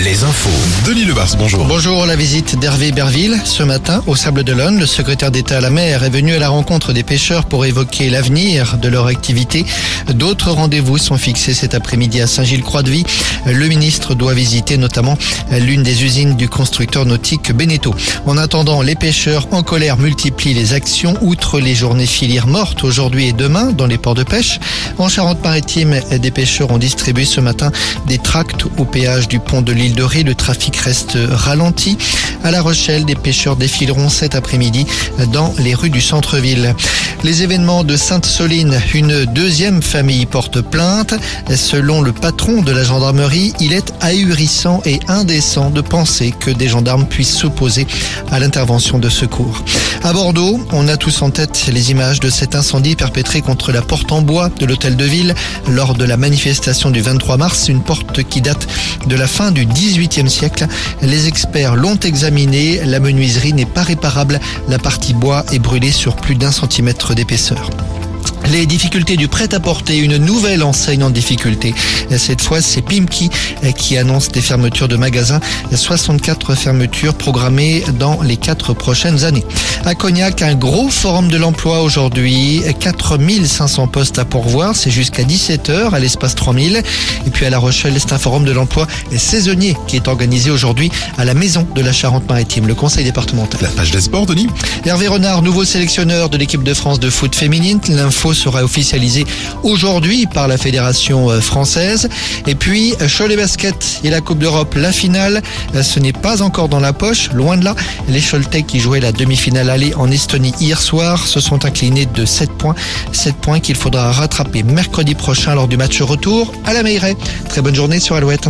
Les infos. Denis bonjour. Bonjour, la visite d'Hervé Berville. Ce matin, au Sable d'Olonne, le secrétaire d'État à la mer est venu à la rencontre des pêcheurs pour évoquer l'avenir de leur activité. D'autres rendez-vous sont fixés cet après-midi à Saint-Gilles-Croix-de-Vie. Le ministre doit visiter notamment l'une des usines du constructeur nautique Beneteau. En attendant, les pêcheurs en colère multiplient les actions outre les journées filières mortes aujourd'hui et demain dans les ports de pêche. En Charente-Maritime, des pêcheurs ont distribué ce matin des tracts au péage du pont de l'île de Ré. Le trafic reste ralenti. À La Rochelle, des pêcheurs défileront cet après-midi dans les rues du centre-ville. Les événements de Sainte-Soline, une deuxième famille porte plainte. Selon le patron de la gendarmerie, il est ahurissant et indécent de penser que des gendarmes puissent s'opposer à l'intervention de secours. À Bordeaux, on a tous en tête les images de cet incendie perpétré contre la porte en bois de l'hôtel de ville lors de la manifestation du 23 mars, une porte qui date de la fin du 18e siècle. Les experts l'ont examiné, la menuiserie n'est pas réparable, la partie bois est brûlée sur plus d'un centimètre d'épaisseur. Les difficultés du prêt-à-porter, une nouvelle enseigne en difficulté. Cette fois, c'est Pimki qui annonce des fermetures de magasins. 64 fermetures programmées dans les quatre prochaines années. À Cognac, un gros forum de l'emploi aujourd'hui. 4500 postes à pourvoir. C'est jusqu'à 17h à l'espace 3000. Et puis à La Rochelle, c'est un forum de l'emploi saisonnier qui est organisé aujourd'hui à la maison de la Charente-Maritime, le conseil départemental. La page des sports, Denis? Hervé Renard, nouveau sélectionneur de l'équipe de France de foot féminine. L'info sera officialisé aujourd'hui par la Fédération euh, française. Et puis, Cholet Basket et la Coupe d'Europe, la finale, euh, ce n'est pas encore dans la poche, loin de là. Les Choletais qui jouaient la demi-finale aller en Estonie hier soir se sont inclinés de 7 points. 7 points qu'il faudra rattraper mercredi prochain lors du match retour à la Meilleray. Très bonne journée sur Alouette.